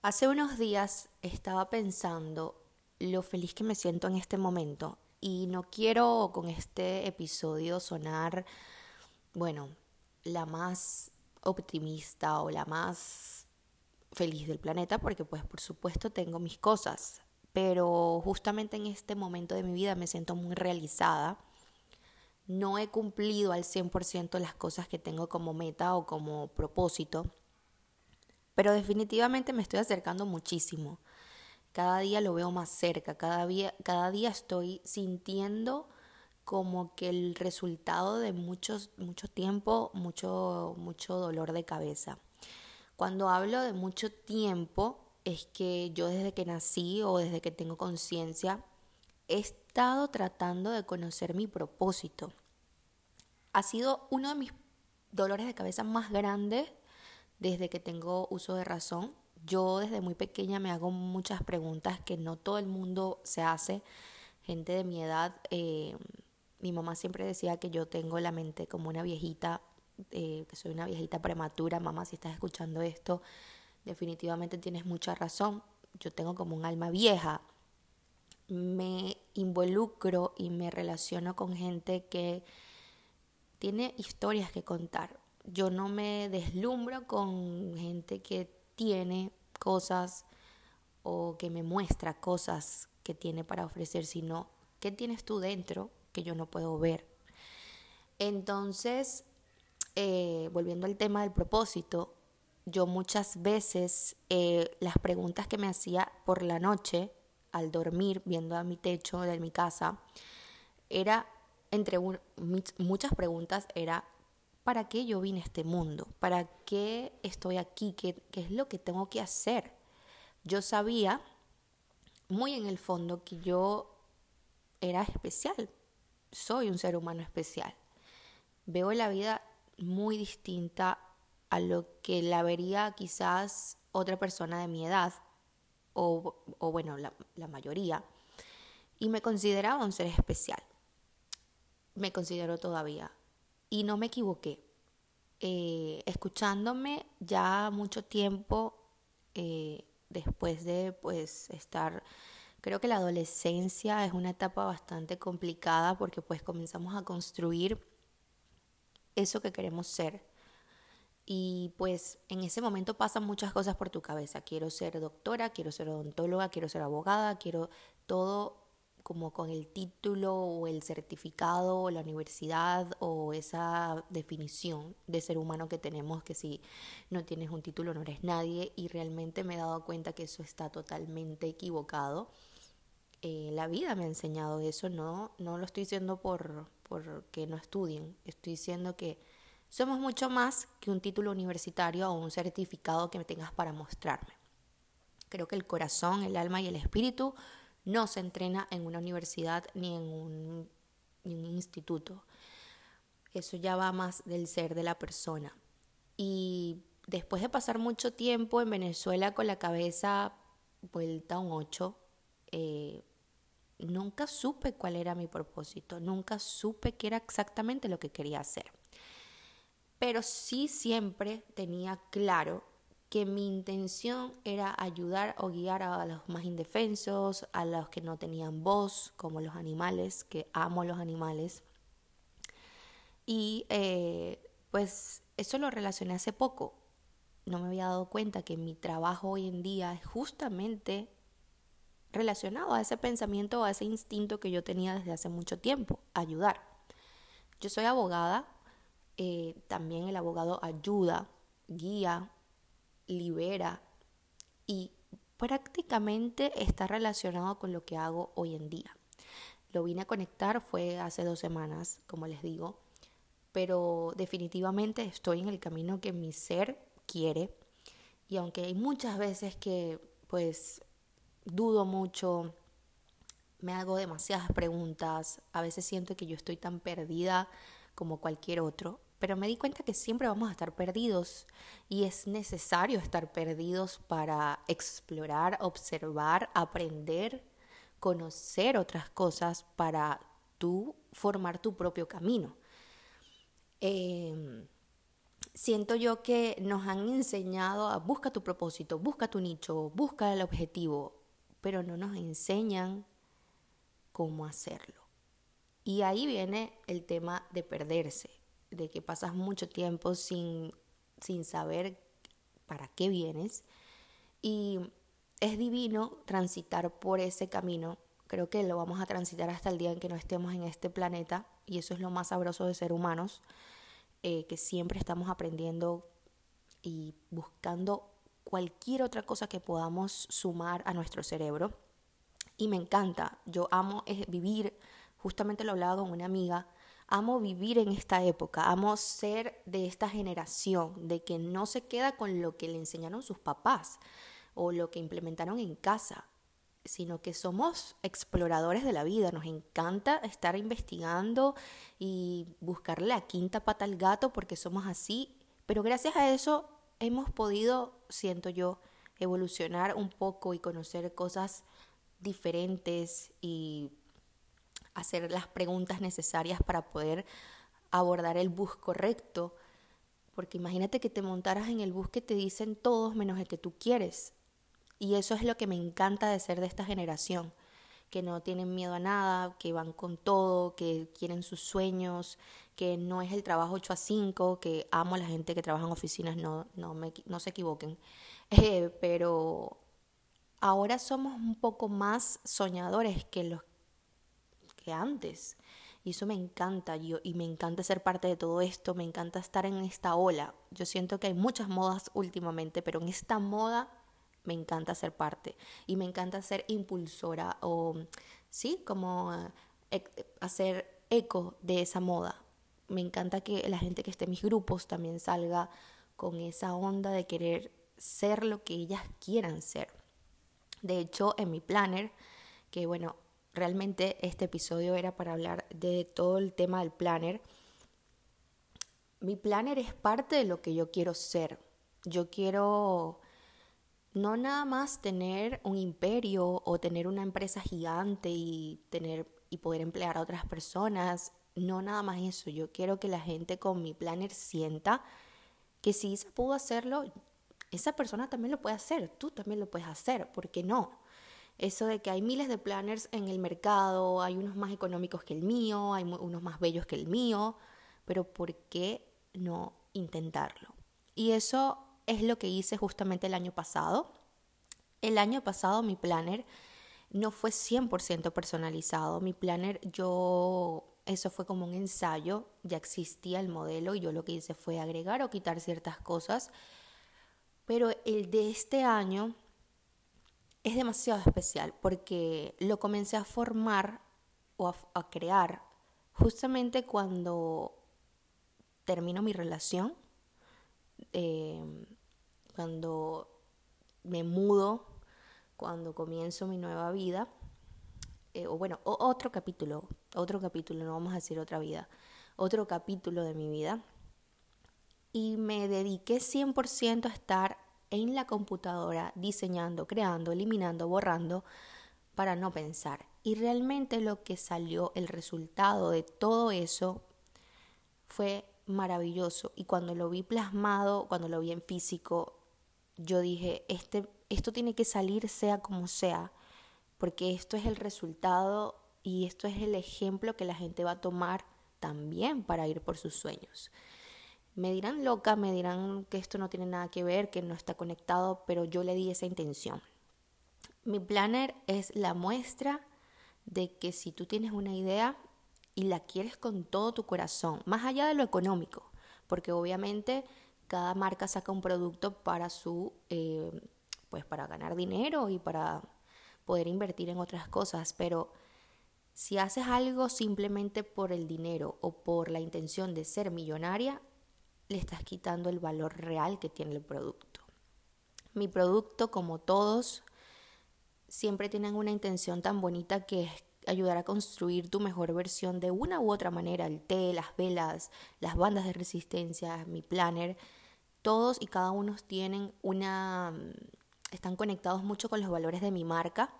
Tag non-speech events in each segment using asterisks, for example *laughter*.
Hace unos días estaba pensando lo feliz que me siento en este momento y no quiero con este episodio sonar, bueno, la más optimista o la más feliz del planeta porque pues por supuesto tengo mis cosas, pero justamente en este momento de mi vida me siento muy realizada. No he cumplido al 100% las cosas que tengo como meta o como propósito, pero definitivamente me estoy acercando muchísimo. Cada día lo veo más cerca, cada día, cada día estoy sintiendo como que el resultado de muchos, mucho tiempo, mucho, mucho dolor de cabeza. Cuando hablo de mucho tiempo, es que yo desde que nací o desde que tengo conciencia, he estado tratando de conocer mi propósito. Ha sido uno de mis dolores de cabeza más grandes desde que tengo uso de razón. Yo desde muy pequeña me hago muchas preguntas que no todo el mundo se hace. Gente de mi edad, eh, mi mamá siempre decía que yo tengo la mente como una viejita, eh, que soy una viejita prematura. Mamá, si estás escuchando esto, definitivamente tienes mucha razón. Yo tengo como un alma vieja. Me involucro y me relaciono con gente que tiene historias que contar yo no me deslumbro con gente que tiene cosas o que me muestra cosas que tiene para ofrecer, sino qué tienes tú dentro que yo no puedo ver. Entonces, eh, volviendo al tema del propósito, yo muchas veces eh, las preguntas que me hacía por la noche al dormir, viendo a mi techo de mi casa, era, entre muchas preguntas, era ¿para qué yo vine a este mundo? ¿Para qué estoy aquí? ¿Qué, es lo que tengo que hacer? Yo sabía muy en el fondo que yo era especial, soy un ser humano especial. Veo la vida muy distinta a lo que la vería quizás otra persona de mi edad, o, bueno, la, la mayoría, y me consideraba un ser especial. Me considero todavía y no me equivoqué. Eh, escuchándome ya mucho tiempo eh, después de pues estar creo que la adolescencia es una etapa bastante complicada porque pues comenzamos a construir eso que queremos ser y pues en ese momento pasan muchas cosas por tu cabeza quiero ser doctora quiero ser odontóloga quiero ser abogada quiero todo como con el título o el certificado o la universidad o esa definición de ser humano que tenemos que si no tienes un título no eres nadie y realmente me he dado cuenta que eso está totalmente equivocado. Eh, la vida me ha enseñado eso, no, no lo estoy diciendo por, por que no estudien, estoy diciendo que somos mucho más que un título universitario o un certificado que me tengas para mostrarme. Creo que el corazón, el alma y el espíritu no se entrena en una universidad ni en un, instituto. Eso ya va más del ser de la persona. Y después de pasar mucho tiempo en Venezuela con la cabeza vuelta a un 8, eh, nunca supe cuál era mi propósito, nunca supe qué era exactamente lo que quería hacer. Pero sí siempre tenía claro que mi intención era ayudar o guiar a los más indefensos, a los que no tenían voz, como los animales, que amo los animales. Y eh, pues eso lo relacioné hace poco. No me había dado cuenta que mi trabajo hoy en día es justamente relacionado a ese pensamiento, a ese instinto que yo tenía desde hace mucho tiempo, ayudar. Yo soy abogada, eh, también el abogado ayuda, guía, libera y prácticamente está relacionado con lo que hago hoy en día. Lo vine a conectar fue hace dos semanas, como les digo, pero definitivamente estoy en el camino que mi ser quiere y aunque hay muchas veces que pues dudo mucho, me hago demasiadas preguntas, a veces siento que yo estoy tan perdida como cualquier otro, pero me di cuenta que siempre vamos a estar perdidos y es necesario estar perdidos para explorar, observar, aprender, conocer otras cosas para tú formar tu propio camino. Em, siento yo que nos han enseñado a busca tu propósito, busca tu nicho, busca el objetivo, pero no nos enseñan cómo hacerlo. Y ahí viene el tema de perderse, de que pasas mucho tiempo sin, sin saber para qué vienes. Y es divino transitar por ese camino. Creo que lo vamos a transitar hasta el día en que no estemos en este planeta. Y eso es lo más sabroso de ser humanos, eh, que siempre estamos aprendiendo y buscando cualquier otra cosa que podamos sumar a nuestro cerebro. Y me encanta, yo amo vivir justamente lo hablaba con una amiga, amo vivir en esta época, amo ser de esta generación, de que no se queda con lo que le enseñaron sus papás o lo que implementaron en casa, sino que somos exploradores de la vida, nos encanta estar investigando y buscarle la quinta pata al gato porque somos así, pero gracias a eso hemos podido, siento yo, evolucionar un poco y conocer cosas diferentes y hacer las preguntas necesarias para poder abordar el bus correcto. Porque imagínate que te montaras en el bus que te dicen todos menos el que tú quieres. Y eso es lo que me encanta de ser de esta generación, que no tienen miedo a nada, que van con todo, que quieren sus sueños, que no es el trabajo 8 a 5, que amo a la gente que trabaja en oficinas, no, no, me, no se equivoquen. *laughs* Eh, pero ahora somos un poco más soñadores que los antes. Y eso me encanta yo, y me encanta ser parte de todo esto, me encanta estar en esta ola. Yo siento que hay muchas modas últimamente, pero en esta moda me encanta ser parte y me encanta ser impulsora o, sí, como eh, hacer eco de esa moda. Me encanta que la gente que esté en mis grupos también salga con esa onda de querer ser lo que ellas quieran ser. De hecho, en mi planner, que bueno, realmente este episodio era para hablar de todo el tema del planner. Mi planner es parte de lo que yo quiero ser. Yo quiero no nada más tener un imperio o tener una empresa gigante y tener y poder emplear a otras personas, no nada más eso. Yo quiero que la gente con mi planner sienta que si se pudo hacerlo, esa persona también lo puede hacer, tú también lo puedes hacer, ¿por qué no? Eso de que hay miles de planners en el mercado, hay unos más económicos que el mío, hay unos más bellos que el mío, pero ¿por qué no intentarlo? Y eso es lo que hice justamente el año pasado. El año pasado mi planner no fue 100% personalizado. Mi planner yo, eso fue como un ensayo, ya existía el modelo y yo lo que hice fue agregar o quitar ciertas cosas. Pero el de este año es demasiado especial porque lo comencé a formar o a, crear justamente cuando termino mi relación, em, cuando me mudo, cuando comienzo mi nueva vida, eh, o bueno, otro capítulo, otro capítulo, no vamos a decir otra vida, otro capítulo de mi vida. Y me dediqué 100% a estar en la computadora diseñando, creando, eliminando, borrando para no pensar. Y realmente lo que salió, el resultado de todo eso fue maravilloso. Y cuando lo vi plasmado, cuando lo vi en físico, yo dije, este, esto tiene que salir sea como sea, porque esto es el resultado y esto es el ejemplo que la gente va a tomar también para ir por sus sueños. Me dirán loca, me dirán que esto no tiene nada que ver, que no está conectado, pero yo le di esa intención. Mi planner es la muestra de que si tú tienes una idea y la quieres con todo tu corazón, más allá de lo económico, porque obviamente cada marca saca un producto para su, eh, pues para ganar dinero y para poder invertir en otras cosas, pero si haces algo simplemente por el dinero o por la intención de ser millonaria, le estás quitando el valor real que tiene el producto. Mi producto, como todos, siempre tienen una intención tan bonita que es ayudar a construir tu mejor versión de una u otra manera. El té, las velas, las bandas de resistencia, mi planner, todos y cada uno tienen una... están conectados mucho con los valores de mi marca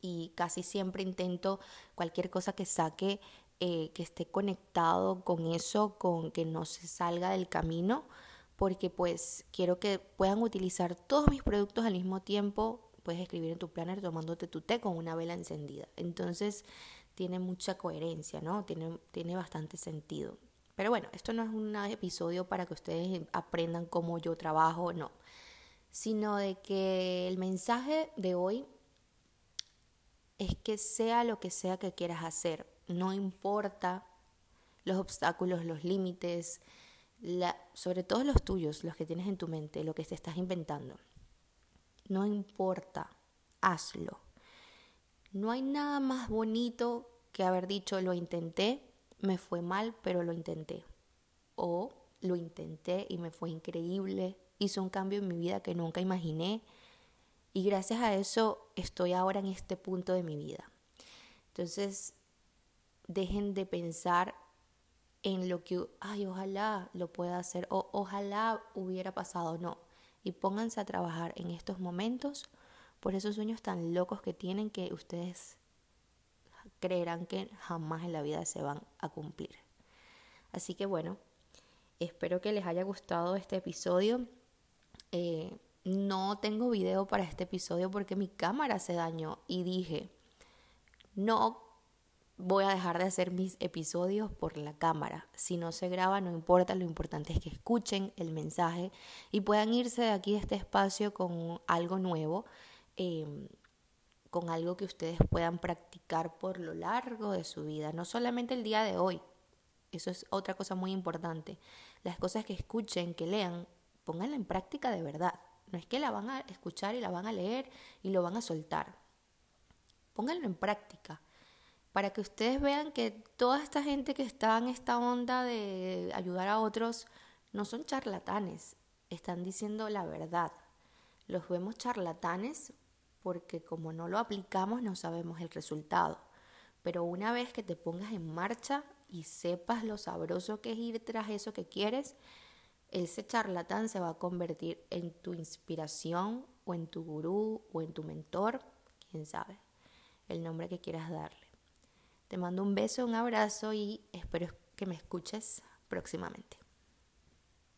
y casi siempre intento cualquier cosa que saque eh, que esté conectado con eso, con que no se salga del camino, porque pues quiero que puedan utilizar todos mis productos al mismo tiempo. Puedes escribir en tu planner tomándote tu té con una vela encendida. Entonces tiene mucha coherencia, ¿no? Tiene, tiene bastante sentido. Pero bueno, esto no es un episodio para que ustedes aprendan cómo yo trabajo, no. Sino de que el mensaje de hoy es que sea lo que sea que quieras hacer, no importa los obstáculos, los límites, sobre todo los tuyos, los que tienes en tu mente, lo que te estás inventando. No importa, hazlo. No hay nada más bonito que haber dicho lo intenté me fue mal, pero lo intenté. O lo intenté y me fue increíble, hizo un cambio en mi vida que nunca imaginé y gracias a eso estoy ahora en este punto de mi vida. Entonces, dejen de pensar en lo que, ay, ojalá lo pueda hacer o ojalá hubiera pasado, no. Y pónganse a trabajar en estos momentos por esos sueños tan locos que tienen que ustedes creerán que jamás en la vida se van a cumplir. Así que bueno, espero que les haya gustado este episodio. Eh, no tengo video para este episodio porque mi cámara se dañó y dije, no voy a dejar de hacer mis episodios por la cámara. Si no se graba, no importa, lo importante es que escuchen el mensaje y puedan irse de aquí de este espacio con algo nuevo. Eh, con algo que ustedes puedan practicar por lo largo de su vida, no solamente el día de hoy. Eso es otra cosa muy importante. Las cosas que escuchen, que lean, pónganla en práctica de verdad. No es que la van a escuchar y la van a leer y lo van a soltar. Pónganlo en práctica para que ustedes vean que toda esta gente que está en esta onda de ayudar a otros no son charlatanes, están diciendo la verdad. Los vemos charlatanes porque como no lo aplicamos no sabemos el resultado. Pero una vez que te pongas en marcha y sepas lo sabroso que es ir tras eso que quieres, ese charlatán se va a convertir en tu inspiración o en tu gurú o en tu mentor, quién sabe, el nombre que quieras darle. Te mando un beso, un abrazo y espero que me escuches próximamente.